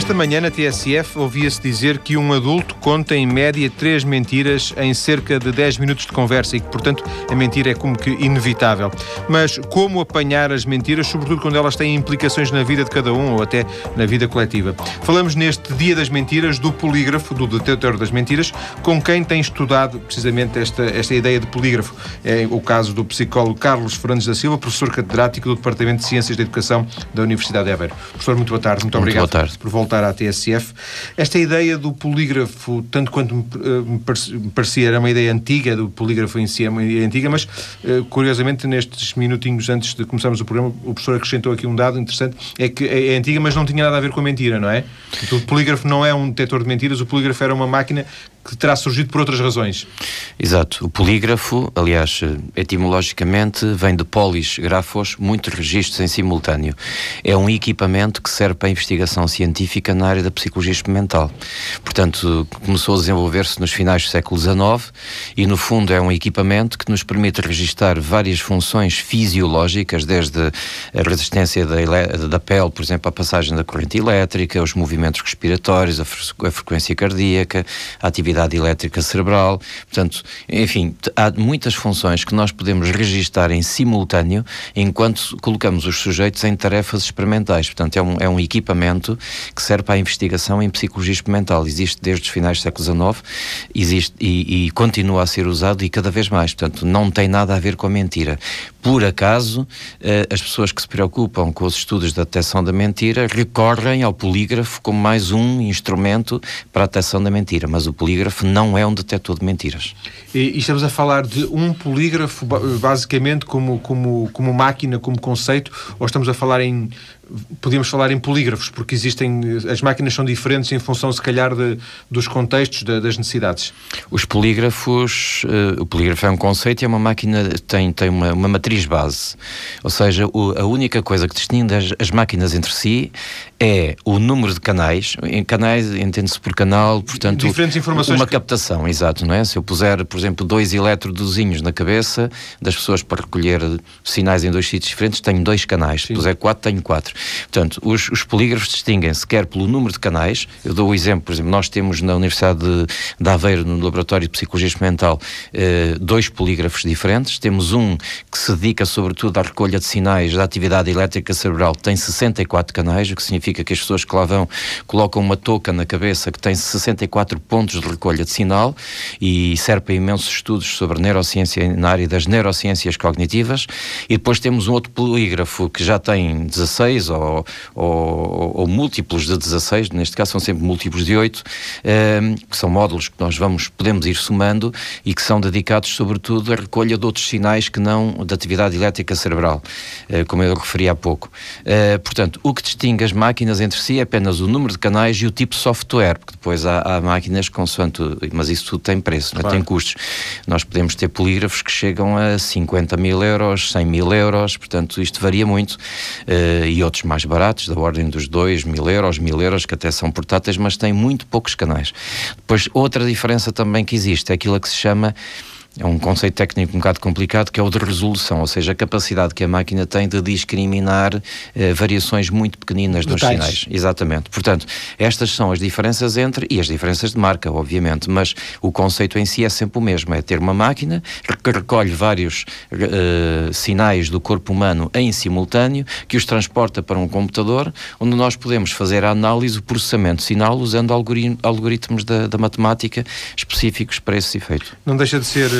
Esta manhã na TSF ouvia-se dizer que um adulto conta em média três mentiras em cerca de 10 minutos de conversa e que, portanto, a mentira é como que inevitável. Mas como apanhar as mentiras, sobretudo quando elas têm implicações na vida de cada um ou até na vida coletiva? Falamos neste Dia das Mentiras do polígrafo, do detetor das mentiras, com quem tem estudado precisamente esta, esta ideia de polígrafo. É o caso do psicólogo Carlos Fernandes da Silva, professor catedrático do Departamento de Ciências da Educação da Universidade de Aveiro. Professor, muito boa tarde. Muito, muito obrigado boa tarde. por voltar à TSF. Esta ideia do polígrafo, tanto quanto me parecia, era uma ideia antiga, do polígrafo em si é uma ideia antiga, mas eh, curiosamente nestes minutinhos antes de começarmos o programa, o professor acrescentou aqui um dado interessante, é que é, é antiga, mas não tinha nada a ver com a mentira, não é? O polígrafo não é um detector de mentiras, o polígrafo era uma máquina que terá surgido por outras razões. Exato. O polígrafo, aliás, etimologicamente, vem de polis, grafos, muitos registros em simultâneo. É um equipamento que serve para a investigação científica na área da psicologia experimental. Portanto, começou a desenvolver-se nos finais do século XIX e, no fundo, é um equipamento que nos permite registar várias funções fisiológicas, desde a resistência da, da pele, por exemplo, à passagem da corrente elétrica, os movimentos respiratórios, a frequência cardíaca, a atividade atividade elétrica cerebral. Portanto, enfim, há muitas funções que nós podemos registar em simultâneo enquanto colocamos os sujeitos em tarefas experimentais. Portanto, é um, é um equipamento que serve para a investigação em psicologia experimental. Existe desde os finais do século XIX existe, e, e continua a ser usado e cada vez mais. Portanto, não tem nada a ver com a mentira. Por acaso, eh, as pessoas que se preocupam com os estudos da detecção da mentira recorrem ao polígrafo como mais um instrumento para a detecção da mentira, mas o polígrafo polígrafo não é um detector de mentiras. E, e, estamos a falar de um polígrafo basicamente como, como, como máquina, como conceito, ou estamos a falar em podíamos falar em polígrafos, porque existem, as máquinas são diferentes em função, se calhar, de, dos contextos, de, das necessidades. Os polígrafos, uh, o polígrafo é um conceito e é uma máquina, tem, tem uma, uma matriz base. Ou seja, o, a única coisa que distingue as, as, máquinas entre si é o número de canais. Em canais, entende-se por canal, portanto, Diferentes informações uma que... captação, exato, não é? Se eu puser, por exemplo, dois eletrodozinhos na cabeça das pessoas para recolher sinais em dois sítios diferentes, tenho dois canais. Sim. Se puser quatro, tenho quatro. Portanto, os, os polígrafos distinguem-se quer pelo número de canais, eu dou o exemplo, por exemplo, nós temos na Universidade de, de Aveiro, no Laboratório de Psicologia Experimental, eh, dois polígrafos diferentes. Temos um que se dedica sobretudo à recolha de sinais da atividade elétrica cerebral, tem 64 canais, o que significa que as pessoas que lá vão colocam uma touca na cabeça que tem 64 pontos de recolha de sinal e serve para imensos estudos sobre neurociência na área das neurociências cognitivas. E depois temos um outro polígrafo que já tem 16 ou, ou, ou, múltiplos de 16, neste caso são sempre múltiplos de 8, ehm, que são módulos que nós vamos, podemos ir somando e que são dedicados sobretudo à recolha de outros sinais que não da atividade elétrica cerebral, uh, como eu referi há pouco. Uh, portanto, o que distingue as máquinas entre si é apenas o número de canais e o tipo de software, porque depois há, há máquinas consoante, mas isso tudo tem preço, é? claro. tem custos. Nós podemos ter polígrafos que chegam a 50 mil euros, 100 mil euros, portanto isto varia muito, uh, e outros mais baratos, da ordem dos 2 mil euros, mil euros, que até são portáteis, mas têm muito poucos canais. Depois, outra diferença também que existe é aquilo que se chama é um conceito técnico um bocado complicado, que é o de resolução, ou seja, a capacidade que a máquina tem de discriminar eh, variações muito pequeninas nos Detalhes. sinais. Exatamente. Portanto, estas são as diferenças entre, e as diferenças de marca, obviamente, mas o conceito em si é sempre o mesmo, é ter uma máquina que recolhe vários eh, sinais do corpo humano em simultâneo, que os transporta para um computador, onde nós podemos fazer a análise, o processamento de sinal usando algoritmos da, da matemática específicos para esse efeito. Não deixa de ser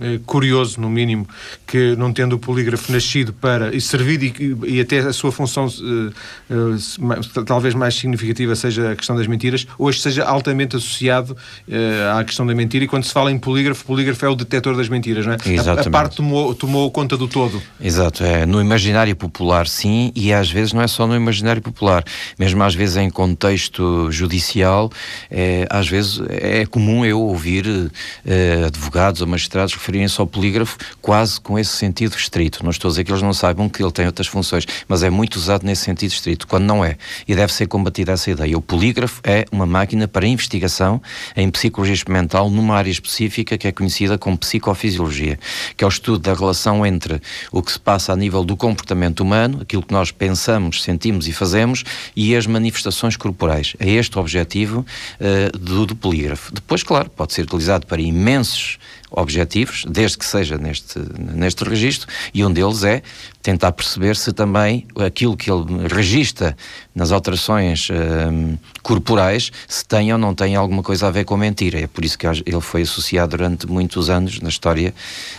Eh, curioso, no mínimo, que não tendo o polígrafo nascido para e servido e, e até a sua função uh, uh, talvez mais significativa seja a questão das mentiras, hoje seja altamente associado à questão da mentira e quando se fala em polígrafo, polígrafo é o detector das mentiras, não é? Exatamente. A, a parte tomou, tomou conta do todo. Exato, é no imaginário popular sim e às vezes não é só no imaginário popular, mesmo às vezes em contexto judicial, é, às vezes é comum eu ouvir advogados ou magistrados referirem-se ao polígrafo quase com esse sentido estrito. Não estou a dizer que eles não saibam que ele tem outras funções, mas é muito usado nesse sentido estrito, quando não é. E deve ser combatida essa ideia. O polígrafo é uma máquina para investigação em psicologia experimental numa área específica que é conhecida como psicofisiologia, que é o estudo da relação entre o que se passa a nível do comportamento humano, aquilo que nós pensamos, sentimos e fazemos, e as manifestações corporais. É este o objetivo uh, do, do polígrafo. Depois, claro, pode ser utilizado para imensos objetivos, desde que seja neste, neste registro, e um deles é tentar perceber se também aquilo que ele registra nas alterações hum, corporais, se tem ou não tem alguma coisa a ver com mentira. É por isso que ele foi associado durante muitos anos na história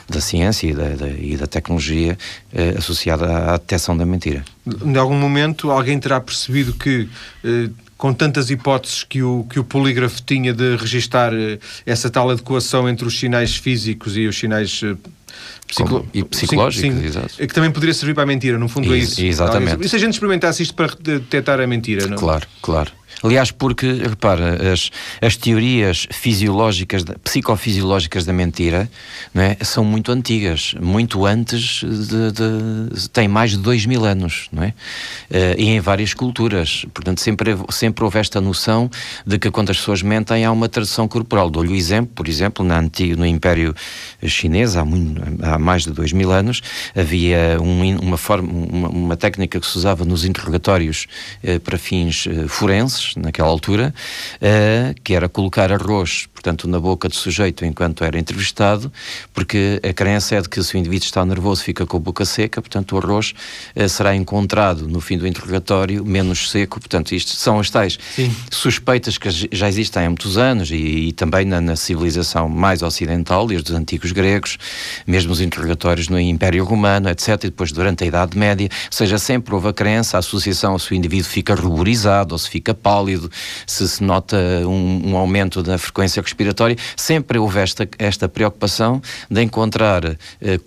da ciência e da, da, e da tecnologia eh, associada à detecção da mentira. Em algum momento alguém terá percebido que eh, com tantas hipóteses que o, que o polígrafo tinha de registar eh, essa tal adequação entre os sinais físicos e os sinais eh, Psico... e psicológicos, sim, exato. que também poderia servir para a mentira, no fundo é isso. Exatamente. E se a gente experimentasse isto para detectar a mentira, não? Claro, claro. Aliás, porque, repara, as, as teorias fisiológicas, psicofisiológicas da mentira não é, são muito antigas, muito antes de, de tem mais de dois mil anos, não é? Uh, e em várias culturas. Portanto, sempre, sempre houve esta noção de que quando as pessoas mentem há uma tradução corporal. Dou-lhe o exemplo, por exemplo, na antigo, no Império Chinês, há, muito, há mais de dois mil anos, havia um, uma, forma, uma, uma, técnica que se usava nos interrogatórios uh, para fins uh, forenses, naquela altura, uh, que era colocar arroz, portanto, na boca do sujeito enquanto era entrevistado, porque a crença é de que se o indivíduo está nervoso fica com a boca seca, portanto, o arroz uh, será encontrado no fim do interrogatório menos seco, portanto, isto são as tais Sim. suspeitas que já existem há muitos anos e, e também na, na, civilização mais ocidental, desde os antigos gregos, mesmo os interrogatórios no Império Romano, etc., e depois durante a Idade Média, ou seja, sempre houve a crença, a associação, se o indivíduo fica ruborizado ou se fica pálido, se se nota um, um aumento da frequência respiratória, sempre houve esta, esta preocupação de encontrar uh,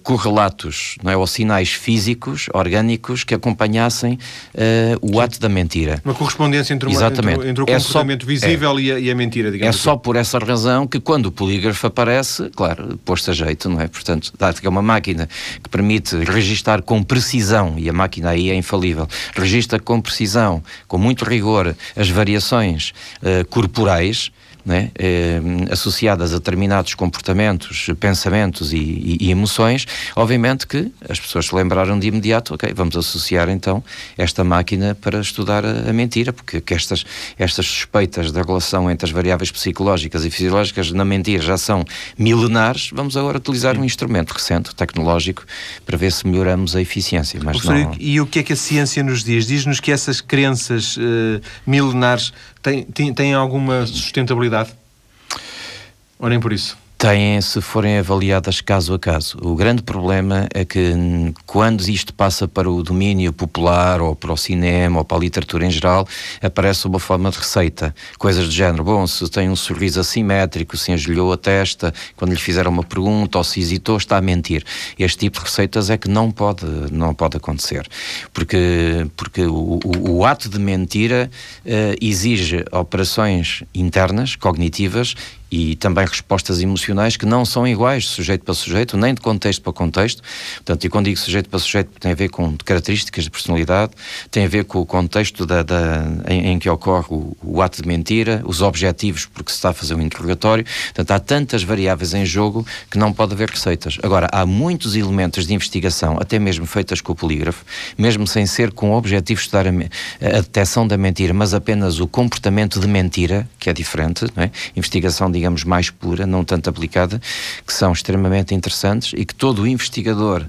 correlatos, não é, ou sinais físicos, orgânicos, que acompanhassem uh, o Sim. ato da mentira. Uma correspondência entre, uma, Exatamente. entre, entre o comportamento é só, visível é, e, a, e, a, mentira, digamos É assim. só por essa razão que quando o polígrafo aparece, claro, posto a jeito, não é? Portanto, que é uma máquina que permite registar com precisão, e a máquina aí é infalível, registra com precisão, com muito rigor, as variações uh, corporais né, eh, associadas a determinados comportamentos, pensamentos e, e, e, emoções, obviamente que as pessoas se lembraram de imediato, ok, vamos associar então esta máquina para estudar a, a mentira, porque que estas, estas suspeitas da relação entre as variáveis psicológicas e fisiológicas na mentira já são milenares, vamos agora utilizar um instrumento recente, tecnológico, para ver se melhoramos a eficiência. Mas não... E o que é que a ciência nos diz? Diz-nos que essas crenças uh, milenares têm, têm, têm alguma sustentabilidade? Ou nem por isso? Têm se forem avaliadas caso a caso. O grande problema é que quando isto passa para o domínio popular ou para o cinema ou para a literatura em geral, aparece uma forma de receita. Coisas do género, bom, se tem um sorriso assimétrico, se engelhou a testa, quando lhe fizeram uma pergunta ou se hesitou, está a mentir. Este tipo de receitas é que não pode, não pode acontecer. Porque, porque o, o, o ato de mentira uh, exige operações internas, cognitivas, e também respostas emocionais que não são iguais de sujeito para sujeito, nem de contexto para contexto. Portanto, e quando digo sujeito para sujeito, tem a ver com características de personalidade, tem a ver com o contexto da, da em, em, que ocorre o, o, ato de mentira, os objetivos porque se está a fazer um interrogatório. Portanto, há tantas variáveis em jogo que não pode haver receitas. Agora, há muitos elementos de investigação, até mesmo feitas com o polígrafo, mesmo sem ser com o objetivo de estudar a, a detecção da mentira, mas apenas o comportamento de mentira, que é diferente, não é? Investigação de digamos, mais pura, não tanto aplicada, que são extremamente interessantes e que todo investigador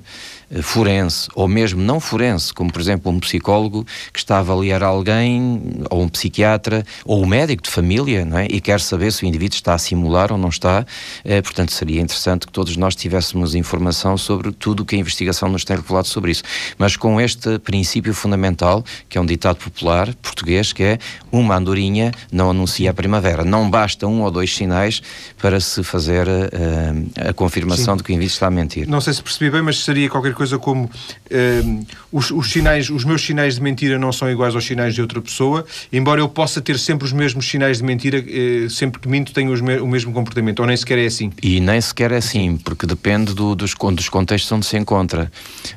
forense, ou mesmo não forense, como por exemplo um psicólogo que está a avaliar alguém, ou um psiquiatra, ou um médico de família, não é? e quer saber se o indivíduo está a simular ou não está. Eh, portanto, seria interessante que todos nós tivéssemos informação sobre tudo o que a investigação nos tem revelado sobre isso. Mas com este princípio fundamental, que é um ditado popular português, que é uma andorinha não anuncia a primavera. Não basta um ou dois sinais para se fazer uh, a confirmação Sim. de que o indivíduo está a mentir. Não sei se percebi bem, mas seria qualquer coisa coisa como uh, os, os, sinais, os meus sinais de mentira não são iguais aos sinais de outra pessoa, embora eu possa ter sempre os mesmos sinais de mentira, uh, sempre que minto tenho me o mesmo comportamento, ou nem sequer é assim? E nem sequer é assim, porque depende do, dos, dos contextos onde se encontra.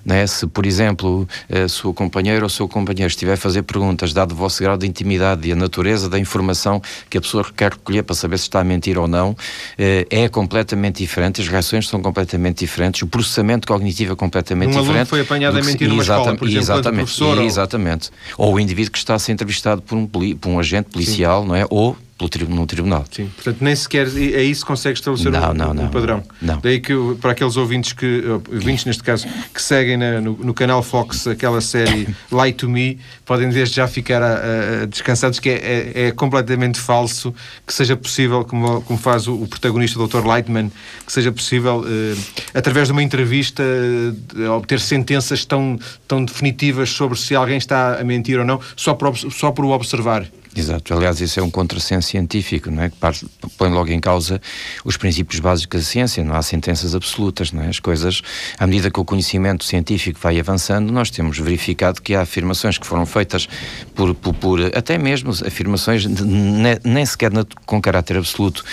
Né? Se, por exemplo, a sua companheira ou o seu companheiro estiver a fazer perguntas, dado o vosso grau de intimidade e a natureza da informação que a pessoa quer recolher para saber se está a mentir ou não, eh, é completamente diferente, as reações são completamente diferentes, o processamento cognitivo é completamente um diferente. Um foi apanhado a mentir numa escola, por exemplo, exatamente, professor. Exatamente. Ou... ou o indivíduo que está a ser entrevistado por um, por um agente policial, Sim. não é? Ou pelo no tribunal. Sim, portanto, nem sequer aí se consegue estabelecer não, um, não, não, um padrão. Não. Daí que, para aqueles ouvintes, que, ouvintes neste caso, que seguem na, no, no, canal Fox aquela série Lie to Me, podem desde já ficar a, a descansados que é, é, é, completamente falso que seja possível, como, como faz o, o protagonista, o Dr. Lightman, que seja possível, eh, através de uma entrevista, eh, obter sentenças tão, tão definitivas sobre se alguém está a mentir ou não, só por, só por o observar. Exato. Aliás, isso é um contrassenso científico, não é? Que põe logo em causa os princípios básicos da ciência. Não há sentenças absolutas, não é? As coisas, à medida que o conhecimento científico vai avançando, nós temos verificado que há afirmações que foram feitas por, por, por até mesmo afirmações nem, nem, sequer na, com caráter absoluto,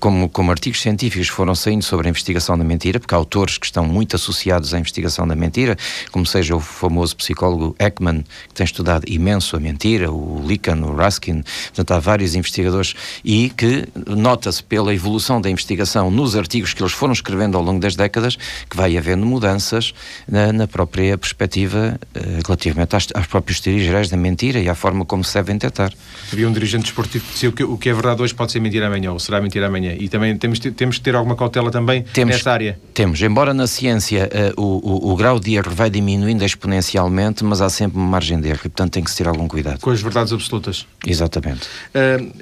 como, como artigos científicos foram saindo sobre a investigação da mentira, porque há autores que estão muito associados à investigação da mentira, como seja o famoso psicólogo Ekman, que tem estudado imenso a mentira, o Lican, o Raskin, portanto há vários investigadores e que nota-se pela evolução da investigação nos artigos que eles foram escrevendo ao longo das décadas que vai havendo mudanças na, na própria perspectiva uh, relativamente às, aos próprios teorias gerais da mentira e à forma como se devem tratar. Havia um dirigente desportivo que dizia o que, o que é verdade hoje pode ser mentira amanhã ou será mentira amanhã e também temos, temos que ter alguma cautela também temos, nesta área. Temos, embora na ciência uh, o, o, o grau de erro vai diminuindo exponencialmente, mas há sempre uma margem de erro e portanto tem que se ter algum cuidado. Com as verdades absolutas. Exatamente. Uh,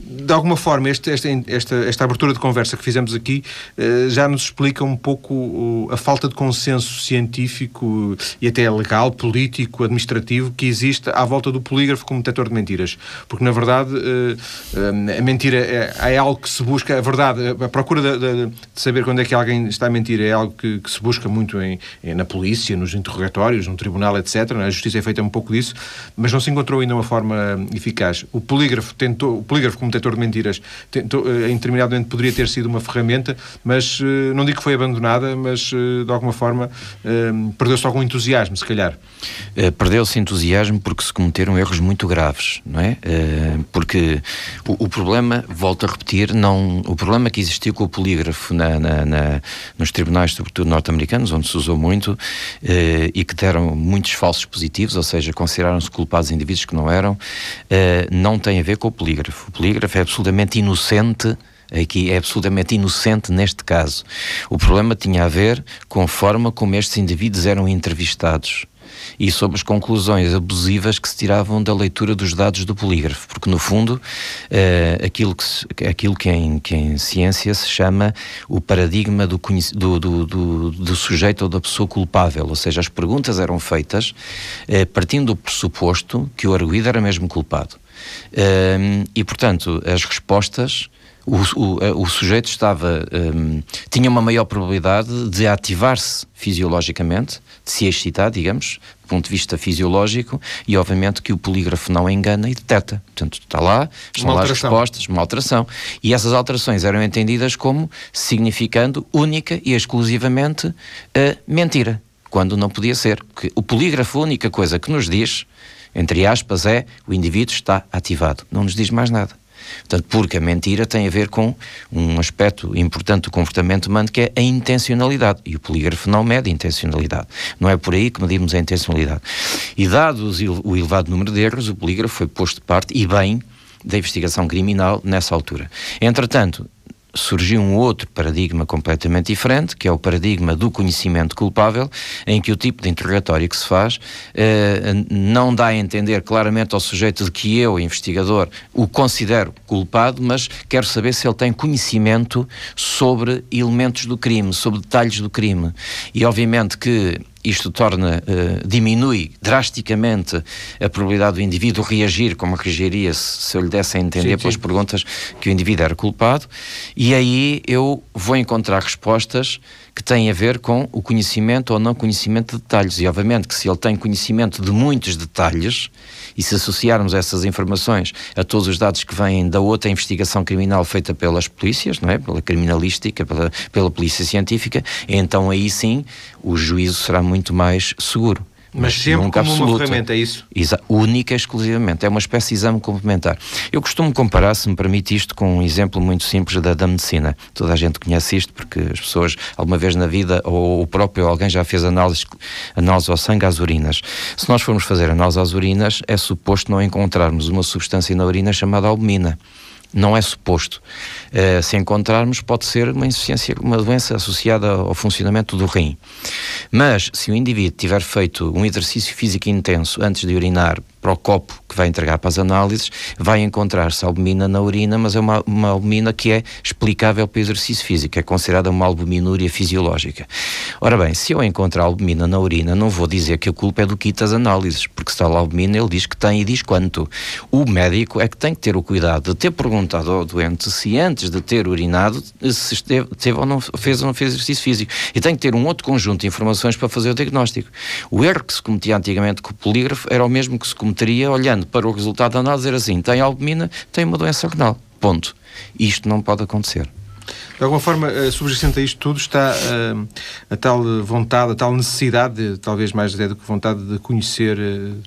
de alguma forma, este, esta, esta, esta abertura de conversa que fizemos aqui uh, já nos explica um pouco a falta de consenso científico e até legal, político, administrativo que existe à volta do polígrafo como detector de mentiras. Porque, na verdade, uh, a mentira é, é, algo que se busca, a verdade, a procura de, de, saber quando é que alguém está a mentir é algo que, que se busca muito em, na polícia, nos interrogatórios, no tribunal, etc. A justiça é feita um pouco disso, mas não se encontrou ainda uma forma eficaz. O polígrafo tentou, o polígrafo como detector de mentiras, tentou, eh, em determinado momento poderia ter sido uma ferramenta, mas eh, não digo que foi abandonada, mas eh, de alguma forma perdeu-se algum entusiasmo, se calhar. Perdeu-se entusiasmo porque se cometeram erros muito graves, não é? Porque o, o, problema, volto a repetir, não, o problema que existiu com o polígrafo na, na, na nos tribunais, sobretudo norte-americanos, onde se usou muito, e que deram muitos falsos positivos, ou seja, consideraram-se culpados indivíduos que não eram, não tem a ver com o polígrafo. O polígrafo é absolutamente inocente aqui é absolutamente inocente neste caso. O problema tinha a ver com a forma como estes indivíduos eram entrevistados e sobre as conclusões abusivas que se tiravam da leitura dos dados do polígrafo, porque no fundo uh, aquilo, que, aquilo que, em, que em ciência se chama o paradigma do, do, do, do, sujeito ou da pessoa culpável, ou seja, as perguntas eram feitas uh, partindo do pressuposto que o arguído era mesmo culpado. Um, e, portanto, as respostas. O, o, eh, o sujeito estava um, tinha uma maior probabilidade de ativar-se fisiologicamente, de se excitar, digamos, do ponto de vista fisiológico, e obviamente que o polígrafo não engana e detecta. Portanto, está lá, estão lá as respostas, uma alteração. E essas alterações eram entendidas como significando única e exclusivamente a mentira, quando não podia ser. Porque o polígrafo, a única coisa que nos diz entre aspas, é o indivíduo está ativado. Não nos diz mais nada. Portanto, porque a mentira tem a ver com um aspecto importante do comportamento humano que é a intencionalidade. E o polígrafo não mede intencionalidade. Não é por aí que medimos a intencionalidade. E dados o elevado número de erros, o polígrafo foi posto de parte, e bem, da investigação criminal nessa altura. Entretanto, surgiu um outro paradigma completamente diferente, que é o paradigma do conhecimento culpável, em que o tipo de interrogatório que se faz eh, não dá a entender claramente ao sujeito de que eu, investigador, o considero culpado, mas quero saber se ele tem conhecimento sobre elementos do crime, sobre detalhes do crime. E obviamente que isto torna, uh, diminui drasticamente a probabilidade do indivíduo reagir como reagiria se, se eu lhe desse a entender sim, pelas sim. perguntas que o indivíduo era culpado, e aí eu vou encontrar respostas que têm a ver com o conhecimento ou não conhecimento de detalhes. E obviamente que se ele tem conhecimento de muitos detalhes, e se associarmos essas informações a todos os dados que vêm da outra investigação criminal feita pelas polícias, não é? pela criminalística, pela, pela polícia científica, então aí sim o juízo será muito mais seguro. Mas, sempre nunca como absoluta. uma ferramenta, é isso? Exa única exclusivamente. É uma espécie de exame complementar. Eu costumo comparar, se me permite isto, com um exemplo muito simples da, da medicina. Toda a gente conhece isto porque as pessoas, alguma vez na vida, ou o próprio alguém já fez análise, análise ao sangue às urinas. Se nós formos fazer análise às urinas, é suposto não encontrarmos uma substância na urina chamada albumina não é suposto. Uh, se encontrarmos, pode ser uma insuficiência, uma doença associada ao funcionamento do rim. Mas, se o indivíduo tiver feito um exercício físico intenso antes de urinar para o copo que vai entregar para as análises, vai encontrar-se albumina na urina, mas é uma, uma albumina que é explicável pelo exercício físico, é considerada uma albuminúria fisiológica. Ora bem, se eu encontrar albumina na urina, não vou dizer que a culpa é do kit das análises, porque se está lá albumina, ele diz que tem e diz quanto. O médico é que tem que ter o cuidado de ter perguntado ao doente se antes de ter urinado, se esteve, teve ou não fez ou não fez exercício físico. E tem que ter um outro conjunto de informações para fazer o diagnóstico. O erro que se cometia antigamente com o polígrafo era o mesmo que se cometia teria, olhando para o resultado da análise, dizer assim: tem albumina, tem uma doença renal. Ponto. Isto não pode acontecer. De alguma forma, uh, subjacente a isto tudo está uh, a tal vontade, a tal necessidade, de, talvez mais até do que vontade de conhecer uh,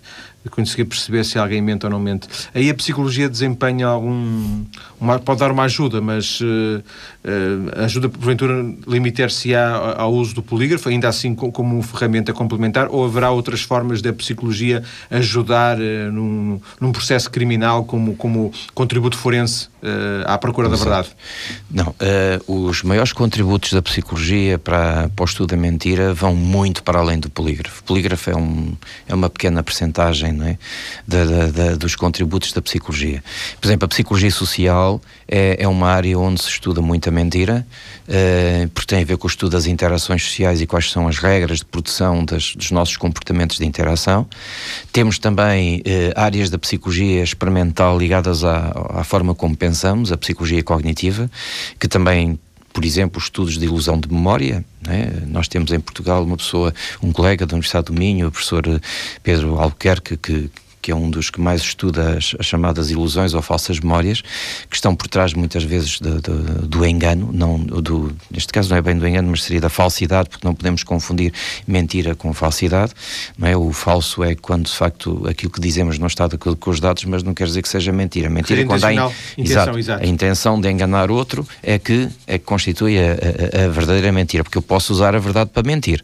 conseguir perceber se alguém mente ou não mente. Aí a psicologia desempenha algum. Uma, pode dar uma ajuda, mas uh, uh, ajuda, porventura, limitar-se-á ao uso do polígrafo, ainda assim como ferramenta complementar, ou haverá outras formas da psicologia ajudar uh, num, num, processo criminal como, como contributo forense à procura da verdade? Não. os maiores contributos da psicologia para, para o estudo da mentira vão muito para além do polígrafo. O polígrafo é, um, é uma pequena percentagem não é? Da, da, da, dos contributos da psicologia. Por exemplo, a psicologia social é, é uma área onde se estuda muito a mentira, uh, porque tem a ver com o estudo das interações sociais e quais são as regras de produção das, dos nossos comportamentos de interação. Temos também uh, áreas da psicologia experimental ligadas à, à forma como pensamos, a psicologia cognitiva, que também por exemplo, estudos de ilusão de memória. Né? Nós temos em Portugal uma pessoa, um colega da Universidade do Minho, o professor Pedro Albuquerque, que, que é um dos que mais estuda as, as, chamadas ilusões ou falsas memórias, que estão por trás muitas vezes de, de, do engano, não do, neste caso não é bem do engano, mas seria da falsidade, porque não podemos confundir mentira com falsidade, não é? O falso é quando de facto aquilo que dizemos não está de acordo com os dados, mas não quer dizer que seja mentira. Mentira quando há in, intenção, exato, exato. a intenção de enganar outro é que é que constitui a, a, a verdadeira mentira, porque eu posso usar a verdade para mentir.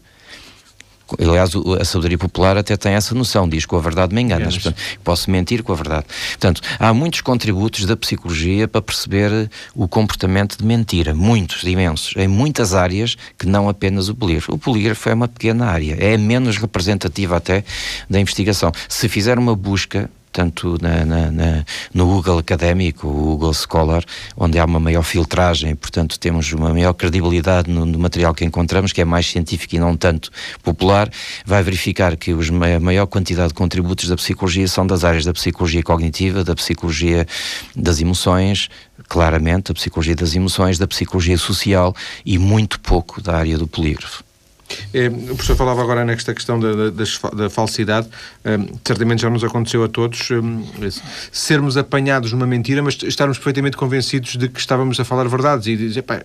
Aliás, a sabedoria popular até tem essa noção, diz com a verdade me enganas. Portanto, posso mentir com a verdade. Portanto, há muitos contributos da psicologia para perceber o comportamento de mentira, muitos, imensos, em muitas áreas que não apenas o polígrafo. O polígrafo é uma pequena área, é menos representativa até da investigação. Se fizer uma busca tanto na, na, na, no Google Académico, o Google Scholar, onde há uma maior filtragem, portanto temos uma maior credibilidade no, no, material que encontramos, que é mais científico e não tanto popular, vai verificar que os, a maior quantidade de contributos da psicologia são das áreas da psicologia cognitiva, da psicologia das emoções, claramente, da psicologia das emoções, da psicologia social e muito pouco da área do polígrafo. É, o professor falava agora nesta questão da, da, da falsidade. É, certamente já nos aconteceu a todos é, sermos apanhados numa mentira, mas estarmos perfeitamente convencidos de que estávamos a falar verdades e dizer, pá,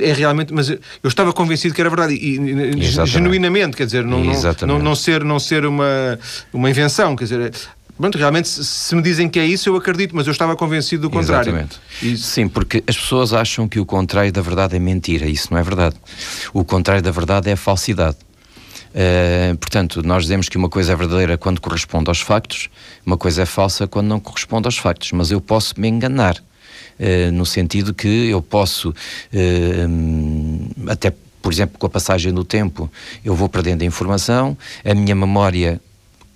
é realmente, mas eu estava convencido que era verdade e, e genuinamente, quer dizer, não, não, não, não, ser, não ser uma, uma invenção, quer dizer, Pronto, realmente, se me dizem que é isso, eu acredito, mas eu estava convencido do contrário. Exatamente. Isso. Sim, porque as pessoas acham que o contrário da verdade é mentira. Isso não é verdade. O contrário da verdade é falsidade. Uh, portanto, nós dizemos que uma coisa é verdadeira quando corresponde aos factos, uma coisa é falsa quando não corresponde aos factos. Mas eu posso me enganar, uh, no sentido que eu posso, uh, até por exemplo, com a passagem do tempo, eu vou perdendo a informação, a minha memória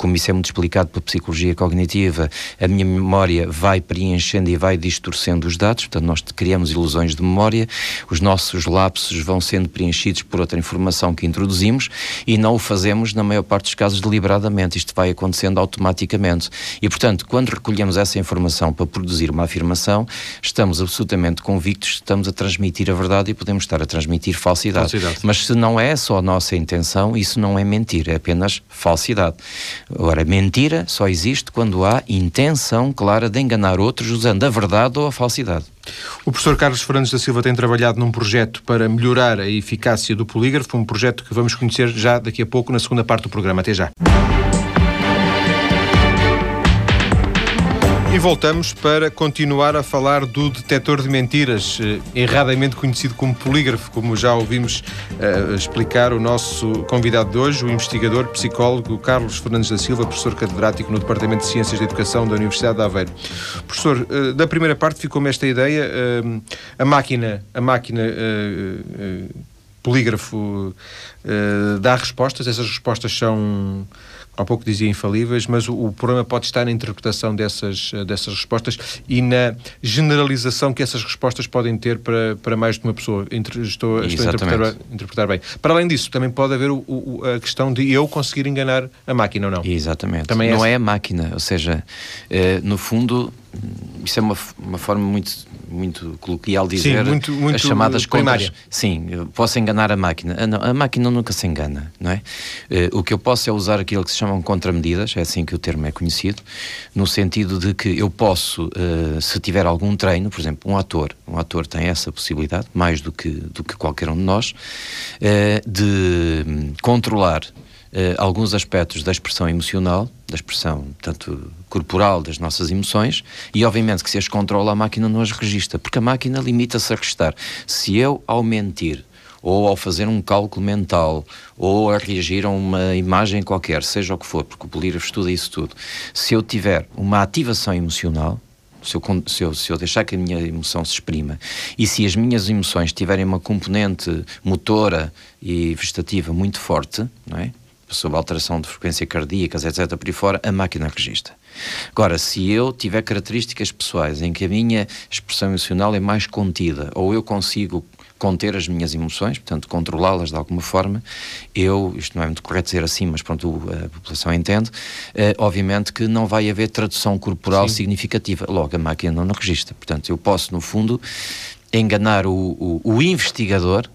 como isso é muito explicado pela psicologia cognitiva, a minha memória vai preenchendo e vai distorcendo os dados, portanto, nós criamos ilusões de memória, os nossos lapsos vão sendo preenchidos por outra informação que introduzimos e não o fazemos, na maior parte dos casos, deliberadamente. Isto vai acontecendo automaticamente. E, portanto, quando recolhemos essa informação para produzir uma afirmação, estamos absolutamente convictos que estamos a transmitir a verdade e podemos estar a transmitir falsidade. falsidade. Mas se não é só a nossa intenção, isso não é mentira, é apenas falsidade. Agora, mentira só existe quando há intenção clara de enganar outros usando a verdade ou a falsidade. O professor Carlos Fernandes da Silva tem trabalhado num projeto para melhorar a eficácia do polígrafo, um projeto que vamos conhecer já daqui a pouco na segunda parte do programa. Até já. E voltamos para continuar a falar do detector de mentiras, eh, erradamente conhecido como polígrafo, como já ouvimos uh, explicar o nosso convidado de hoje, o investigador psicólogo Carlos Fernandes da Silva, professor catedrático no Departamento de Ciências da Educação da Universidade de Aveiro. Professor, uh, da primeira parte ficou-me esta ideia, uh, a máquina, a máquina polígrafo dá respostas, essas respostas são há pouco dizia infalíveis, mas o, o, problema pode estar na interpretação dessas, eh, dessas respostas e na generalização que essas respostas podem ter para, para mais de uma pessoa. Estou, estou a interpretar, interpretar, bem. Para além disso, também pode haver o, o, a questão de eu conseguir enganar a máquina ou não. Exatamente. Também é não é, é a máquina, ou seja, eh, no fundo, isso é uma, uma forma muito, muito coloquial de dizer Sim, muito, muito as chamadas primária. contas. Sim, posso enganar a máquina. A, ah, não, a, máquina nunca se engana, não é? Uh, o que eu posso é usar aquilo que se chamam contramedidas, é assim que o termo é conhecido, no sentido de que eu posso, uh, se tiver algum treino, por exemplo, um ator, um ator tem essa possibilidade, mais do que, do que qualquer um de nós, uh, de controlar Uh, alguns aspectos da expressão emocional, da expressão tanto corporal das nossas emoções, e obviamente que se as controla, a máquina não as registra, porque a máquina limita-se a registrar. Se eu, ao mentir, ou ao fazer um cálculo mental, ou a reagir a uma imagem qualquer, seja o que for, porque o polígrafo estuda isso tudo, se eu tiver uma ativação emocional, se eu, se, eu, se eu deixar que a minha emoção se exprima e se as minhas emoções tiverem uma componente motora e vegetativa muito forte, não é? Sobre alteração de frequência cardíacas, etc., por aí fora, a máquina registra. Agora, se eu tiver características pessoais em que a minha expressão emocional é mais contida, ou eu consigo conter as minhas emoções, portanto, controlá-las de alguma forma, eu, isto não é muito correto dizer assim, mas pronto, a população entende, eh, obviamente que não vai haver tradução corporal Sim. significativa. Logo, a máquina não, não registra. Portanto, eu posso, no fundo, enganar o, o, o investigador,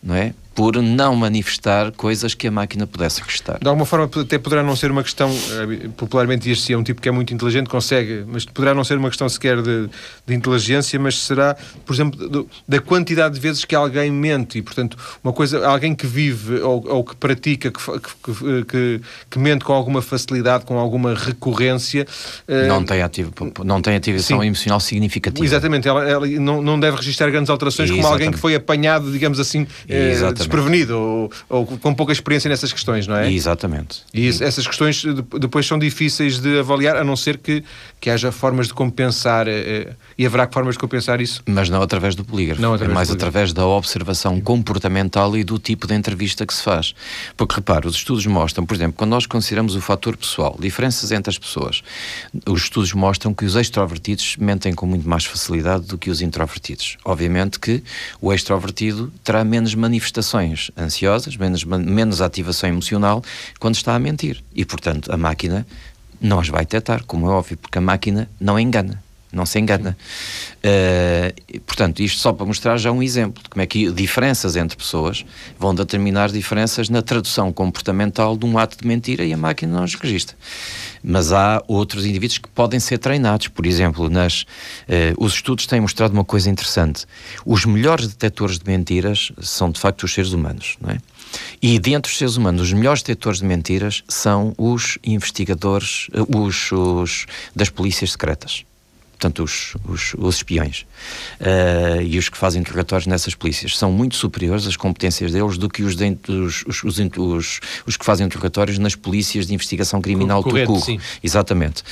não é? Por não manifestar coisas que a máquina pudesse registrar. De alguma forma, até poderá não ser uma questão, eh, popularmente diz-se, é um tipo que é muito inteligente, consegue, mas poderá não ser uma questão sequer de, de inteligência, mas será, por exemplo, do, da quantidade de vezes que alguém mente e, portanto, uma coisa, alguém que vive ou, ou que pratica, que, que, que, que, mente com alguma facilidade, com alguma recorrência. Eh, não, tem, ativo, não tem ativação sim. emocional significativa. Exatamente, ela, ela, não, não deve registrar grandes alterações Exatamente. como alguém que foi apanhado, digamos assim, eh, desprevenido ou, ou, com pouca experiência nessas questões, não é? Exatamente. E isso, essas questões depois são difíceis de avaliar, a não ser que, que haja formas de compensar, eh, e haverá formas de compensar isso. Mas não através do polígrafo, não através é mais através da observação comportamental e do tipo de entrevista que se faz. Porque repare, os estudos mostram, por exemplo, quando nós consideramos o fator pessoal, diferenças entre as pessoas, os estudos mostram que os extrovertidos mentem com muito mais facilidade do que os introvertidos. Obviamente que o extrovertido terá menos manifestações ansiosas, menos, menos ativação emocional quando está a mentir. E, portanto, a máquina não as vai detectar, como é óbvio, porque a máquina não engana. Não se engana. Uh, portanto, isto só para mostrar já um exemplo de como é que diferenças entre pessoas vão determinar diferenças na tradução comportamental de um ato de mentira e a máquina não os registra. Mas há outros indivíduos que podem ser treinados. Por exemplo, nas, uh, os estudos têm mostrado uma coisa interessante. Os melhores detectores de mentiras são, de facto, os seres humanos, não é? E dentre os seres humanos, os melhores detectores de mentiras são os investigadores, uh, os, os das polícias secretas portanto, os, os, os espiões uh, e os que fazem interrogatórios nessas polícias são muito superiores as competências deles do que os, de, os, os, os, que fazem interrogatórios nas polícias de investigação criminal Correto, do Cuba. Exatamente.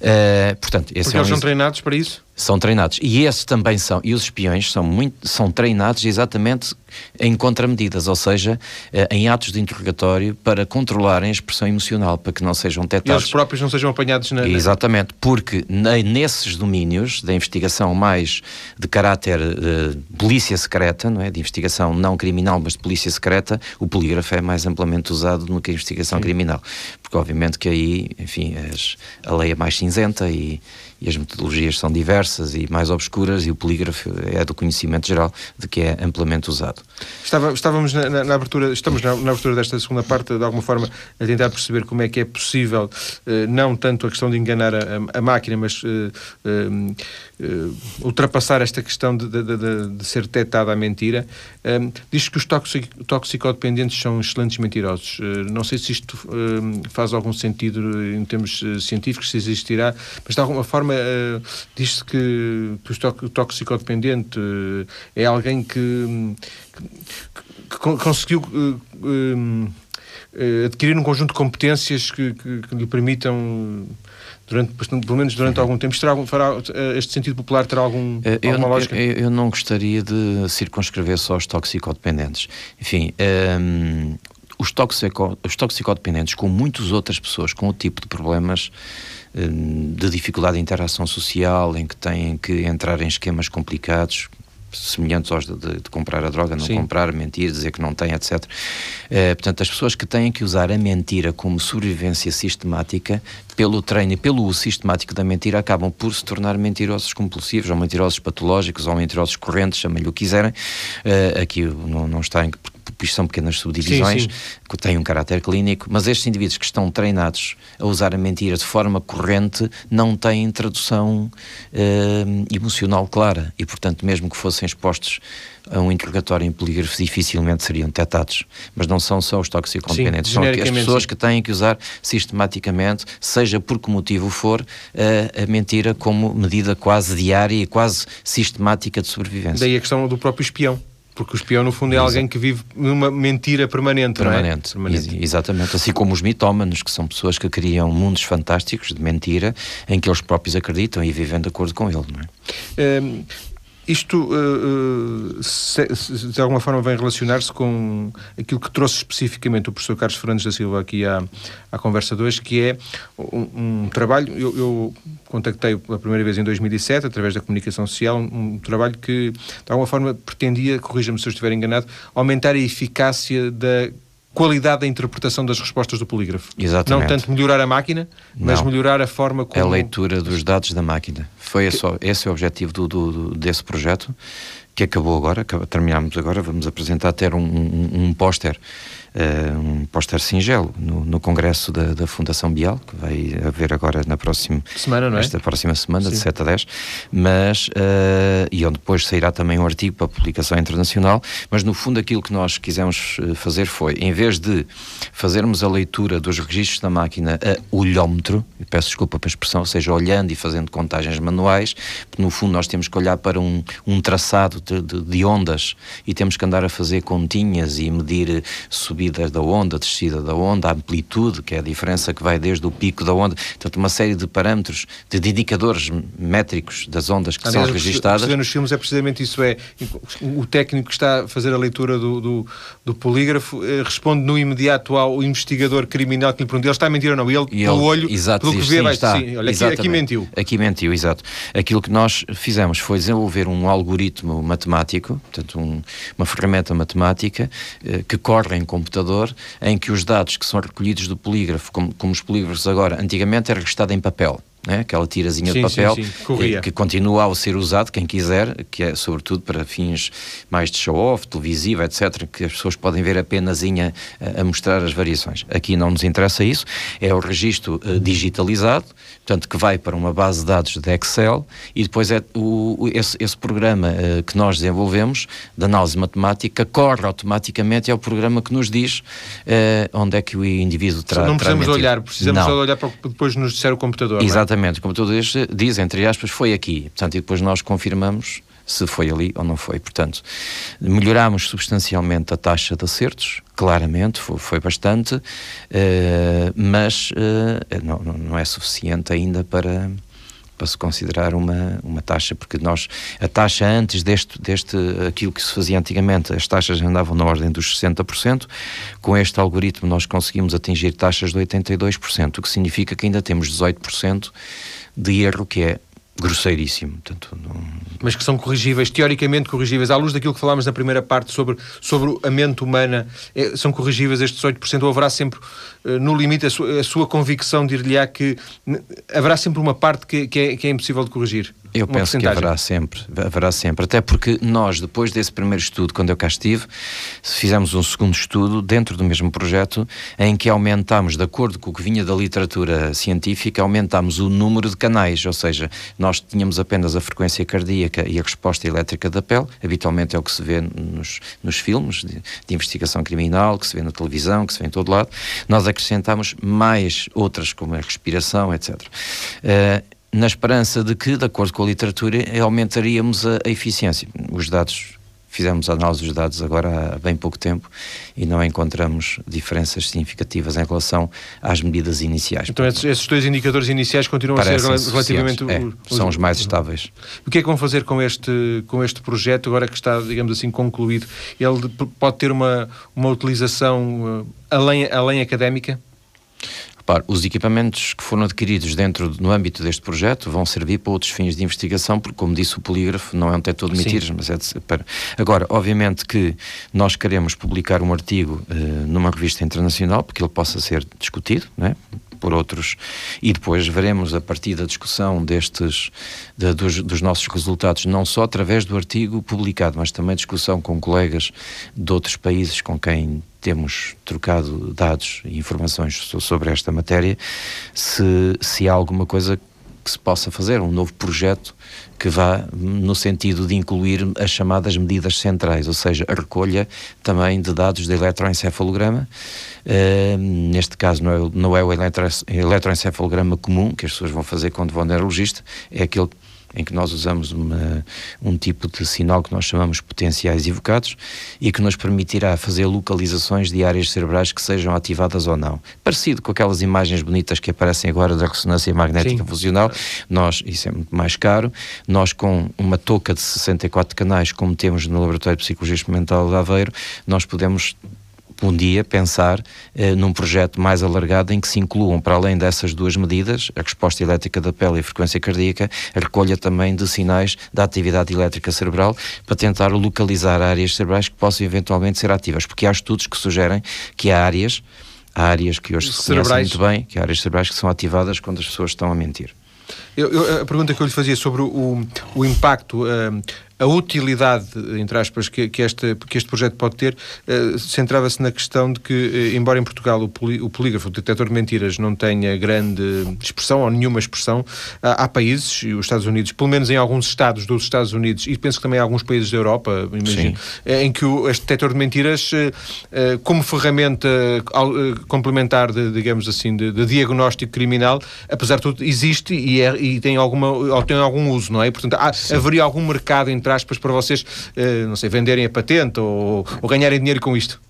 Uh, portanto, esse Porque é eles um... são treinados para isso? São treinados. E esses também são, e os espiões são, muito, são treinados exatamente em contramedidas, ou seja, eh, em atos de interrogatório para controlarem a expressão emocional, para que não sejam detectados. E eles próprios não sejam apanhados na. Exatamente, porque nesses domínios da investigação mais de caráter de eh, polícia secreta, não é? de investigação não criminal, mas de polícia secreta, o polígrafo é mais amplamente usado do que a investigação Sim. criminal. Porque, obviamente, que aí, enfim, as, a lei é mais cinzenta e e as metodologias são diversas e mais obscuras e o polígrafo é do conhecimento geral de que é amplamente usado. Estava, estávamos na, na, na, abertura, estamos na, na, abertura desta segunda parte, de alguma forma, a tentar perceber como é que é possível, eh, não tanto a questão de enganar a, a, a máquina, mas eh, eh, ultrapassar esta questão de, de, de, de ser detectada a mentira. diz que os toxicodependentes são excelentes mentirosos. não sei se isto faz algum sentido em termos científicos, se existirá, mas de alguma forma uh, diz-se que, que o toxicodependente uh, é alguém que, que, que conseguiu uh, adquirir um conjunto de competências que, que lhe permitam durante, pelo menos durante algum tempo. Isto fará, este sentido popular terá algum, eu, alguma lógica? Eu, eu, não gostaria de circunscrever só os toxicodependentes. Enfim, um, ehm, os, toxico, os toxicodependentes, com muitas outras pessoas com o tipo de problemas de dificuldade de interação social, em que têm que entrar em esquemas complicados, semelhantes aos de, de, comprar a droga, não Sim. comprar, mentir, dizer que não tem, etc. Eh, portanto, as pessoas que têm que usar a mentira como sobrevivência sistemática, pelo treino e pelo uso sistemático da mentira, acabam por se tornar mentirosos compulsivos, ou mentirosos patológicos, ou mentirosos correntes, chamem-lhe o que quiserem. Uh, aqui não, não está em isto são pequenas subdivisões sim, sim. que têm um caráter clínico, mas estes indivíduos que estão treinados a usar a mentira de forma corrente não têm tradução uh, emocional clara e, portanto, mesmo que fossem expostos a um interrogatório em polígrafo, dificilmente seriam detectados. Mas não são só os toxicodependentes, são as pessoas que têm que usar sistematicamente, seja por que motivo for, a, a mentira como medida quase diária e quase sistemática de sobrevivência. Daí a questão do próprio espião. Porque o espião, no fundo, é Exato. alguém que vive numa mentira permanente, permanente, não é? Permanente. Exatamente. Assim como os mitómanos, que são pessoas que criam mundos fantásticos de mentira em que eles próprios acreditam e vivem de acordo com ele, não é? Um, isto, se, se, de alguma forma, vem relacionar-se com aquilo que trouxe especificamente o professor Carlos Fernandes da Silva aqui à, à conversa 2, que é um, um trabalho, eu, eu contactei pela primeira vez em 2007, através da comunicação social, um trabalho que, de alguma forma, pretendia, corrija-me se eu estiver enganado, aumentar a eficácia da qualidade da interpretação das respostas do polígrafo. Exatamente. Não tanto melhorar a máquina, mas Não. melhorar a forma como... A leitura dos dados da máquina. Foi que... esse, esse o objetivo do, do, desse projeto, que acabou agora, terminamos agora, vamos apresentar até um, um, um póster uh, um póster singelo no, no congresso da, da, Fundação Bial, que vai haver agora na próxima semana, não é? Esta próxima semana, Sim. de 7 a 10, mas, uh, e onde depois sairá também um artigo para publicação internacional, mas no fundo aquilo que nós quisemos eh, fazer foi, em vez de fazermos a leitura dos registros da máquina a olhómetro, peço desculpa pela expressão, ou seja, olhando e fazendo contagens manuais, no fundo nós temos que olhar para um, um traçado de, de, de ondas e temos que andar a fazer continhas e medir subir subida da onda, descida da onda, amplitude, que é a diferença que vai desde o pico da onda, portanto, uma série de parâmetros, de indicadores métricos das ondas que Aliás, são registadas. O que se vê nos filmes é precisamente isso: é o técnico que está a fazer a leitura do, do, do polígrafo eh, responde no imediato ao investigador criminal que lhe pergunta: ele está a mentir ou não? E ele, e pelo olho, exato, pelo que vê, sim, vai está, sim, olha, aqui, aqui mentiu. Aqui mentiu, exato. Aquilo que nós fizemos foi desenvolver um algoritmo matemático, portanto, um, uma ferramenta matemática eh, que corre em computador em que os dados que são recolhidos do polígrafo, como, como os polígrafos agora, antigamente era registado em papel né? aquela tirazinha sim, de papel sim, sim. que continua a ser usado, quem quiser, que é sobretudo para fins mais de show-off, televisivo, etc., que as pessoas podem ver apenas a, a, mostrar as variações. Aqui não nos interessa isso, é o registro uh, digitalizado, portanto, que vai para uma base de dados de Excel e depois é o, esse, esse programa uh, que nós desenvolvemos, de análise matemática, corre automaticamente ao programa que nos diz uh, onde é que o indivíduo terá. Não precisamos olhar, precisamos não. olhar para depois nos disser o computador. É? Exatamente. Exatamente, como tu dizes, diz, entre aspas, foi aqui. Portanto, e depois nós confirmamos se foi ali ou não foi. Portanto, melhorámos substancialmente a taxa de acertos, claramente, foi, foi bastante, uh, mas uh, não, não é suficiente ainda para para se considerar uma, uma taxa, porque nós, a taxa antes deste, deste, aquilo que se fazia antigamente, as taxas andavam na ordem dos 60%, com este algoritmo nós conseguimos atingir taxas de 82%, o que significa que ainda temos 18% de erro, que é grosseiríssimo. Portanto, não... Mas que são corrigíveis, teoricamente corrigíveis, à luz daquilo que falámos na primeira parte sobre, sobre a mente humana, é, são corrigíveis estes 18%, ou haverá sempre, uh, no limite, a sua, a sua convicção dir-lhe-á que haverá sempre uma parte que, que, é, que é impossível de corrigir? Eu penso que haverá sempre, haverá sempre, até porque nós, depois desse primeiro estudo, quando eu cá estive, fizemos um segundo estudo dentro do mesmo projeto, em que aumentámos, de acordo com o que vinha da literatura científica, aumentámos o número de canais, ou seja, nós tínhamos apenas a frequência cardíaca e a resposta elétrica da pele, habitualmente é o que se vê nos, nos filmes de, de investigação criminal, que se vê na televisão, que se vê em todo lado, nós acrescentámos mais outras, como a respiração, etc. Uh, na esperança de que, de acordo com a literatura, aumentaríamos a, a eficiência. Os dados fizemos análise dos dados agora há bem pouco tempo e não encontramos diferenças significativas em relação às medidas iniciais. Então esses, esses dois indicadores iniciais continuam a ser relativamente... É, os, são os mais estáveis. O que é que vão fazer com este, com este projeto, agora que está, digamos assim, concluído? Ele pode ter uma, uma utilização uh, além, além académica? Repare, os equipamentos que foram adquiridos dentro, no âmbito deste projeto vão servir para outros fins de investigação, porque, como disse o polígrafo, não é um detector de mentiras, mas é de, para... Agora, obviamente que nós queremos publicar um artigo uh, numa revista internacional, porque ele possa ser discutido, né? por outros, e depois veremos a partir da discussão destes, de, dos, dos, nossos resultados, não só através do artigo publicado, mas também discussão com colegas de outros países com quem temos trocado dados e informações sobre esta matéria, se, se há alguma coisa que se possa fazer, um novo projeto que vá no sentido de incluir as chamadas medidas centrais, ou seja, a recolha também de dados de eletroencefalograma. Uh, neste caso não é, não é o eletroencefalograma comum que as pessoas vão fazer quando vão ao neurologista, é aquele em que nós usamos uma, um tipo de sinal que nós chamamos potenciais evocados e que nos permitirá fazer localizações de áreas cerebrais que sejam ativadas ou não. Parecido com aquelas imagens bonitas que aparecem agora da ressonância magnética Sim. funcional, nós, isso é muito mais caro, nós com uma touca de 64 canais, como temos no Laboratório de Psicologia Experimental de Aveiro, nós podemos um dia pensar eh, num projeto mais alargado em que se incluam, para além dessas duas medidas, a resposta elétrica da pele e a frequência cardíaca, a recolha também de sinais da atividade elétrica cerebral para tentar localizar áreas cerebrais que possam eventualmente ser ativas, porque há estudos que sugerem que há áreas, há áreas que hoje se cerebrais. conhecem muito bem, que há áreas cerebrais que são ativadas quando as pessoas estão a mentir. Eu, eu, a pergunta que eu lhe fazia sobre o, o impacto uh, a utilidade, entre aspas, que, que, este, que este projeto pode ter, uh, centrava-se na questão de que, uh, embora em Portugal o, poli, o, polígrafo, o detector de mentiras, não tenha grande expressão ou nenhuma expressão, há, há países, e os Estados Unidos, pelo menos em alguns estados dos Estados Unidos, e penso que também em alguns países da Europa, imagino, eh, em que o, este detector de mentiras, como ferramenta complementar, de, digamos assim, de, de, diagnóstico criminal, apesar de tudo, existe e, é, e tem, alguma, tem algum uso, não é? Portanto, há, haveria algum mercado entre aspas, para vocês, eh, não sei, venderem a patente ou, ou ganharem dinheiro com isto?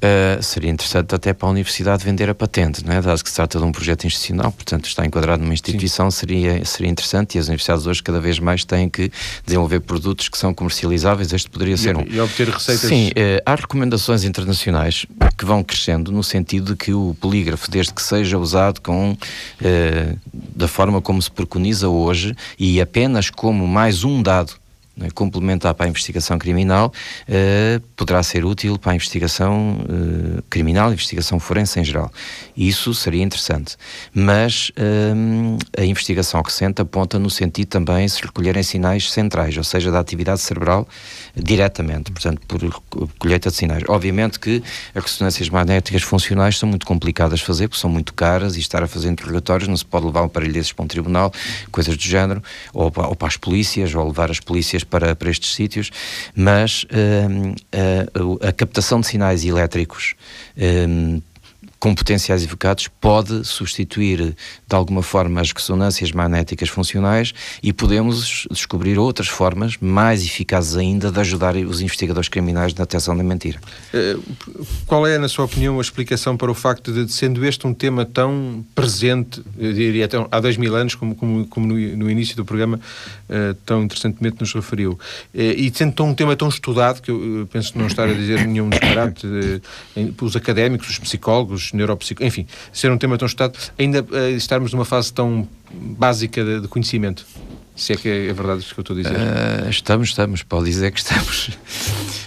Uh, seria interessante até para a universidade vender a patente, não é? dado que se trata de um projeto institucional, portanto está enquadrado numa instituição, seria, seria interessante e as universidades hoje cada vez mais têm que desenvolver produtos que são comercializáveis, este poderia ser um. E obter receitas. Sim, uh, há recomendações internacionais que vão crescendo no sentido de que o polígrafo, desde que seja usado com, uh, da forma como se preconiza hoje e apenas como mais um dado complementar para a investigação criminal, uh, poderá ser útil para a investigação uh, criminal, investigação forense em geral. Isso seria interessante. Mas uh, a investigação recente aponta no sentido também se recolherem sinais centrais, ou seja, da atividade cerebral diretamente, portanto, por colheita de sinais. Obviamente que as ressonâncias magnéticas funcionais são muito complicadas de fazer, porque são muito caras e estar a fazer interrogatórios não se pode levar um aparelho desses para um tribunal, coisas do género, ou ou para as polícias, ou levar as polícias para, para estes sítios, mas uh, uh, a captação de sinais elétricos uh, com potenciais evocados pode substituir de alguma forma as ressonâncias magnéticas funcionais e podemos descobrir outras formas mais eficazes ainda de ajudar os investigadores criminais na detecção da mentira. Eh, qual é, na sua opinião, a explicação para o facto de, sendo este um tema tão presente, eu diria até há dois mil anos, como, como, como no, no, início do programa, uh, tão interessantemente nos referiu, uh, e sendo tão, um tema tão estudado, que eu, penso não estar a dizer nenhum disparate, os académicos, os psicólogos, neuropsicólogos, enfim, ser um tema tão estudado, ainda estarmos numa fase tão básica de, de conhecimento. Se é que é verdade isso que eu estou a dizer. Uh, estamos, estamos, pode dizer que estamos.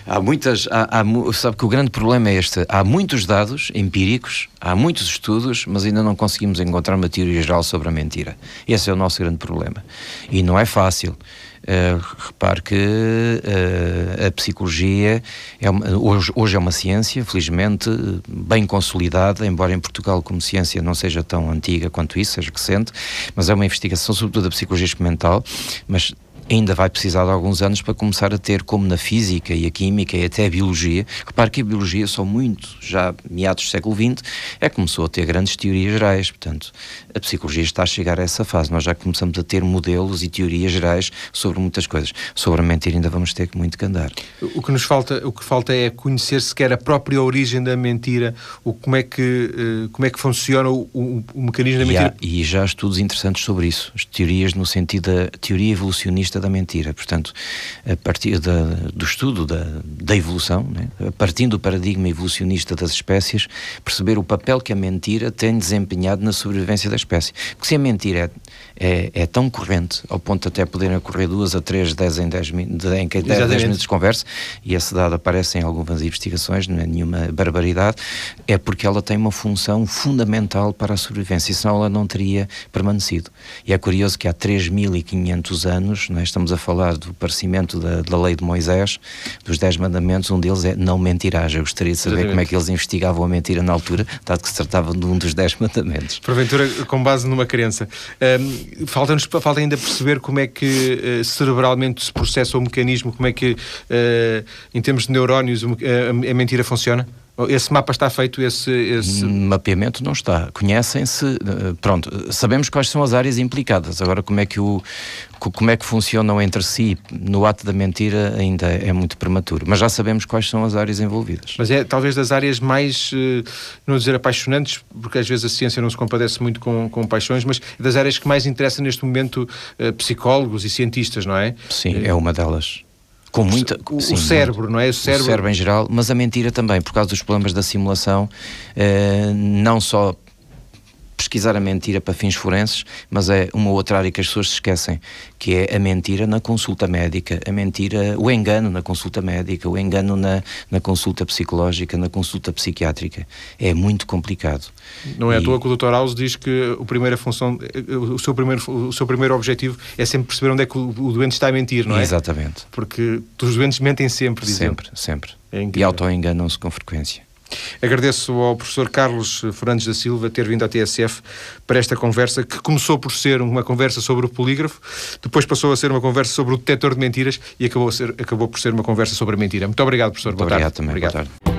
há muitas. Há, há, sabe que o grande problema é este: há muitos dados empíricos, há muitos estudos, mas ainda não conseguimos encontrar uma teoria geral sobre a mentira. Esse é o nosso grande problema. E não é fácil. Uh, repare que uh, a psicologia é uma, hoje, hoje, é uma ciência, felizmente, bem consolidada, embora em Portugal, como ciência, não seja tão antiga quanto isso, seja recente, mas é uma investigação, sobretudo da psicologia experimental, mas ainda vai precisar de alguns anos para começar a ter, como na física e a química e até a biologia, repare que a biologia só muito, já meados do século XX, é que começou a ter grandes teorias gerais, portanto, a psicologia está a chegar a essa fase, nós já começamos a ter modelos e teorias gerais sobre muitas coisas. Sobre a mentira ainda vamos ter muito que andar. O que nos falta, o que falta é conhecer sequer a própria origem da mentira, o, como, é que, eh, como é que funciona o, o, o mecanismo da mentira. E, há, e já há estudos interessantes sobre isso, as teorias no sentido da teoria evolucionista da mentira. Portanto, a partir da, do estudo da, da evolução, né, partindo do paradigma evolucionista das espécies, perceber o papel que a mentira tem desempenhado na sobrevivência da espécie. Porque se a mentira é, é, é tão corrente, ao ponto de até poderem ocorrer duas a três, dez em dez, em dez, dez minutos de conversa, e esse dado aparece em algumas investigações, não é nenhuma barbaridade, é porque ela tem uma função fundamental para a sobrevivência, senão ela não teria permanecido. E é curioso que há 3.500 anos, não é, estamos a falar do aparecimento da, da lei de Moisés, dos Dez Mandamentos, um deles é não mentirás. Eu gostaria de saber Exatamente. como é que eles investigavam a mentira na altura, dado que se tratava de um dos Dez Mandamentos. Porventura, com base numa crença. Um, Falta-nos falta ainda perceber como é que uh, cerebralmente se processa o mecanismo, como é que, uh, em termos de neurónios, a, a mentira funciona? Esse mapa está feito, esse, esse... Mapeamento não está. Conhecem-se, eh, pronto, sabemos quais são as áreas implicadas. Agora, como é que o, como é que funcionam entre si no ato da mentira ainda é muito prematuro. Mas já sabemos quais são as áreas envolvidas. Mas é talvez das áreas mais, eh, não dizer apaixonantes, porque às vezes a ciência não se compadece muito com, com paixões, mas das áreas que mais interessam neste momento eh, psicólogos e cientistas, não é? Sim, é uma delas com muita o, sim, cérebro, não é? O cérebro... o cérebro em geral, mas a mentira também, por causa dos problemas da simulação, eh, não só pesquisar a mentira para fins forenses, mas é uma outra área que as pessoas se esquecem, que é a mentira na consulta médica, a mentira, o engano na consulta médica, o engano na, na consulta psicológica, na consulta psiquiátrica. É muito complicado. Não é e... à toa que o Dr. House diz que a primeira função, o seu primeiro, o seu primeiro objetivo é sempre perceber onde é que o, o doente está a mentir, não é? Exatamente. Porque os doentes mentem sempre, Sempre, sempre. É e auto-enganam-se com frequência. Agradeço ao professor Carlos Fernandes da Silva ter vindo à TSF para esta conversa, que começou por ser uma conversa sobre o polígrafo, depois passou a ser uma conversa sobre o detector de mentiras e acabou, ser, acabou por ser uma conversa sobre a mentira. Muito obrigado, professor. Muito Boa obrigado tarde. também. Obrigado. Boa tarde.